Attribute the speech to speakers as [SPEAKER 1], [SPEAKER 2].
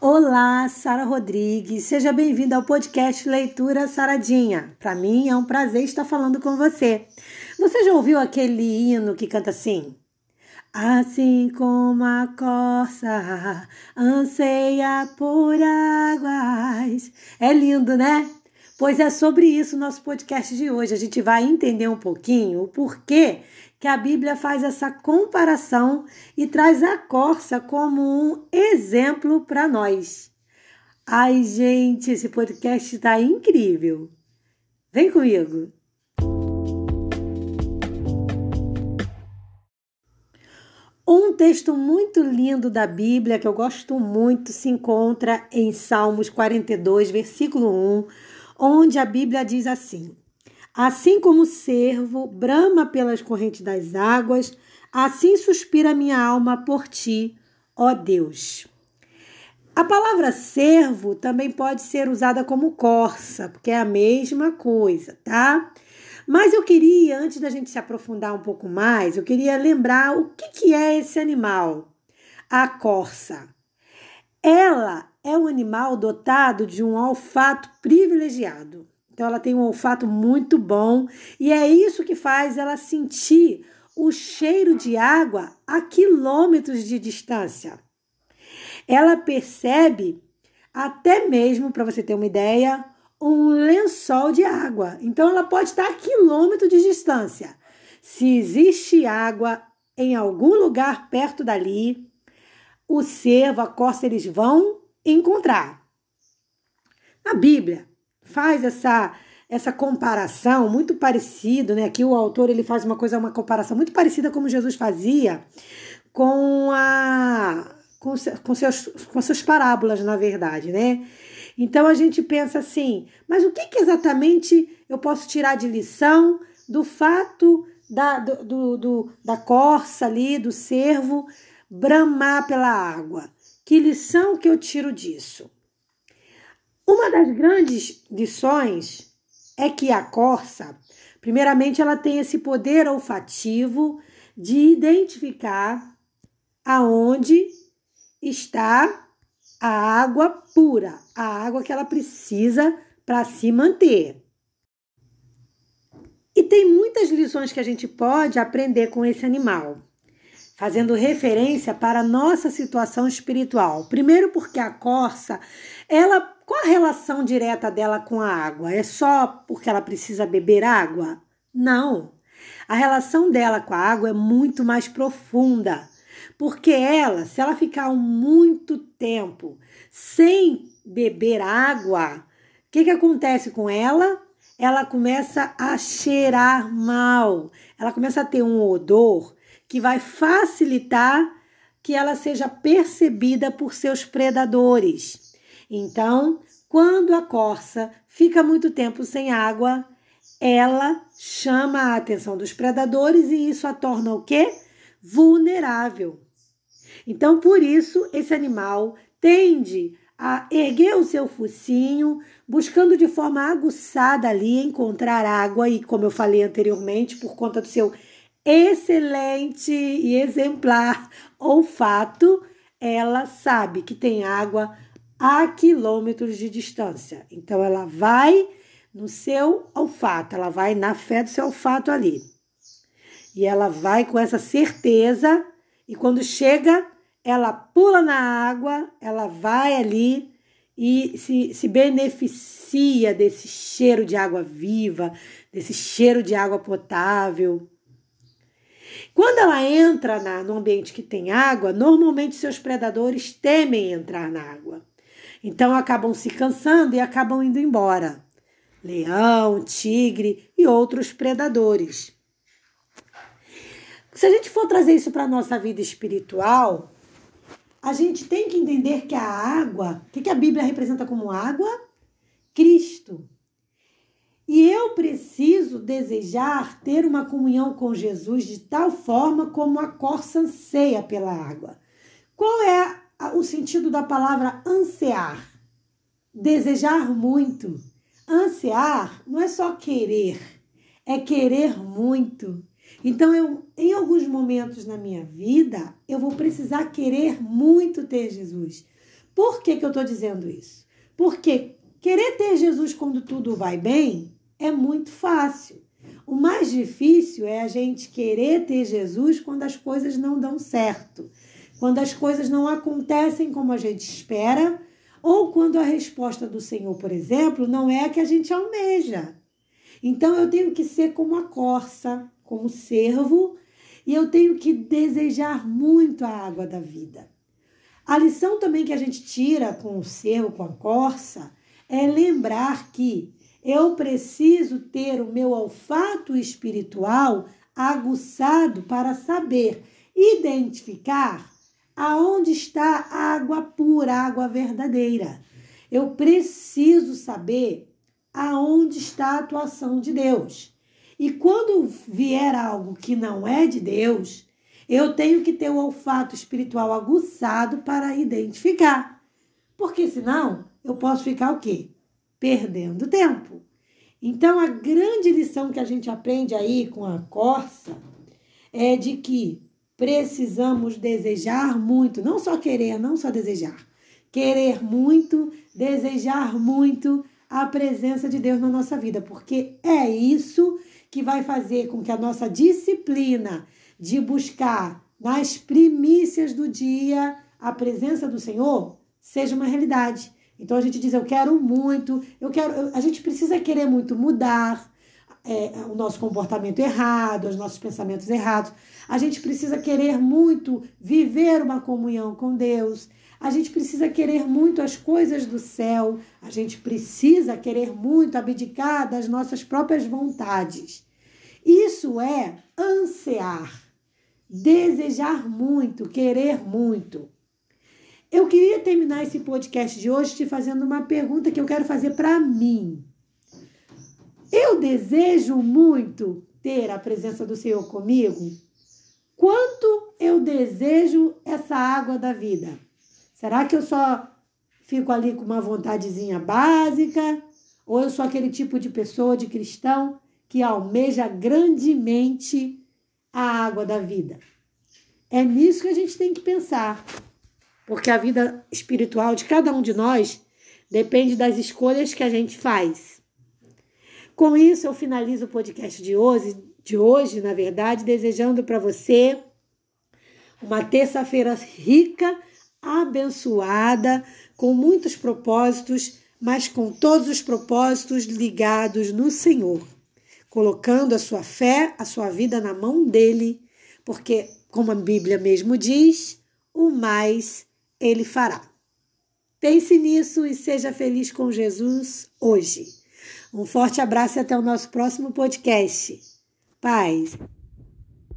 [SPEAKER 1] Olá, Sara Rodrigues. Seja bem-vinda ao podcast Leitura Saradinha. Para mim é um prazer estar falando com você. Você já ouviu aquele hino que canta assim? Assim como a corça anseia por águas. É lindo, né? Pois é sobre isso o nosso podcast de hoje. A gente vai entender um pouquinho o porquê que a Bíblia faz essa comparação e traz a corça como um exemplo para nós. Ai, gente, esse podcast está incrível. Vem comigo. Um texto muito lindo da Bíblia que eu gosto muito se encontra em Salmos 42, versículo 1 onde a Bíblia diz assim: Assim como o servo brama pelas correntes das águas, assim suspira minha alma por ti, ó Deus. A palavra servo também pode ser usada como corça, porque é a mesma coisa, tá? Mas eu queria, antes da gente se aprofundar um pouco mais, eu queria lembrar o que, que é esse animal, a corça. Ela é um animal dotado de um olfato privilegiado. Então, ela tem um olfato muito bom e é isso que faz ela sentir o cheiro de água a quilômetros de distância. Ela percebe, até mesmo, para você ter uma ideia, um lençol de água. Então, ela pode estar a quilômetro de distância. Se existe água em algum lugar perto dali, o cervo, a costa, eles vão encontrar. A Bíblia faz essa essa comparação muito parecido, né? Aqui o autor ele faz uma coisa, uma comparação muito parecida como Jesus fazia com a com, com seus com suas parábolas, na verdade, né? Então a gente pensa assim, mas o que, que exatamente eu posso tirar de lição do fato da, do, do, do da corça ali, do cervo, bramar pela água? Que lição que eu tiro disso? Uma das grandes lições é que a corça, primeiramente, ela tem esse poder olfativo de identificar aonde está a água pura, a água que ela precisa para se manter. E tem muitas lições que a gente pode aprender com esse animal fazendo referência para a nossa situação espiritual. Primeiro porque a corça, ela qual a relação direta dela com a água? É só porque ela precisa beber água? Não. A relação dela com a água é muito mais profunda. Porque ela, se ela ficar muito tempo sem beber água, o que, que acontece com ela? Ela começa a cheirar mal, ela começa a ter um odor que vai facilitar que ela seja percebida por seus predadores. Então, quando a corça fica muito tempo sem água, ela chama a atenção dos predadores e isso a torna o quê? Vulnerável. Então, por isso, esse animal tende a erguer o seu focinho, buscando de forma aguçada ali encontrar água e, como eu falei anteriormente, por conta do seu excelente e exemplar olfato, ela sabe que tem água a quilômetros de distância. Então ela vai no seu olfato, ela vai na fé do seu olfato ali. E ela vai com essa certeza, e quando chega, ela pula na água, ela vai ali e se, se beneficia desse cheiro de água viva, desse cheiro de água potável. Quando ela entra na, no ambiente que tem água, normalmente seus predadores temem entrar na água. Então acabam se cansando e acabam indo embora. Leão, tigre e outros predadores. Se a gente for trazer isso para a nossa vida espiritual, a gente tem que entender que a água, o que, que a Bíblia representa como água? Cristo. E eu preciso desejar ter uma comunhão com Jesus de tal forma como a corça anseia pela água. Qual é o sentido da palavra ansiar? Desejar muito. Ansiar não é só querer, é querer muito. Então, eu, em alguns momentos na minha vida, eu vou precisar querer muito ter Jesus. Por que, que eu estou dizendo isso? Porque querer ter Jesus quando tudo vai bem é muito fácil. O mais difícil é a gente querer ter Jesus quando as coisas não dão certo, quando as coisas não acontecem como a gente espera, ou quando a resposta do Senhor, por exemplo, não é a que a gente almeja. Então eu tenho que ser como a corça, como servo, e eu tenho que desejar muito a água da vida. A lição também que a gente tira com o servo, com a corça, é lembrar que eu preciso ter o meu olfato espiritual aguçado para saber identificar aonde está a água pura, a água verdadeira. Eu preciso saber aonde está a atuação de Deus. E quando vier algo que não é de Deus, eu tenho que ter o olfato espiritual aguçado para identificar. Porque senão eu posso ficar o quê? Perdendo tempo. Então a grande lição que a gente aprende aí com a Corsa é de que precisamos desejar muito, não só querer, não só desejar. Querer muito, desejar muito a presença de Deus na nossa vida, porque é isso que vai fazer com que a nossa disciplina de buscar nas primícias do dia a presença do Senhor seja uma realidade. Então a gente diz, eu quero muito, eu quero, a gente precisa querer muito mudar é, o nosso comportamento errado, os nossos pensamentos errados. A gente precisa querer muito viver uma comunhão com Deus. A gente precisa querer muito as coisas do céu, a gente precisa querer muito abdicar das nossas próprias vontades. Isso é ansiar, desejar muito, querer muito. Eu queria terminar esse podcast de hoje te fazendo uma pergunta que eu quero fazer para mim. Eu desejo muito ter a presença do Senhor comigo? Quanto eu desejo essa água da vida? Será que eu só fico ali com uma vontadezinha básica? Ou eu sou aquele tipo de pessoa, de cristão, que almeja grandemente a água da vida? É nisso que a gente tem que pensar. Porque a vida espiritual de cada um de nós depende das escolhas que a gente faz. Com isso, eu finalizo o podcast de hoje, de hoje, na verdade, desejando para você uma terça-feira rica abençoada, com muitos propósitos, mas com todos os propósitos ligados no Senhor, colocando a sua fé, a sua vida na mão dele, porque, como a Bíblia mesmo diz, o mais ele fará. Pense nisso e seja feliz com Jesus hoje. Um forte abraço e até o nosso próximo podcast. Paz.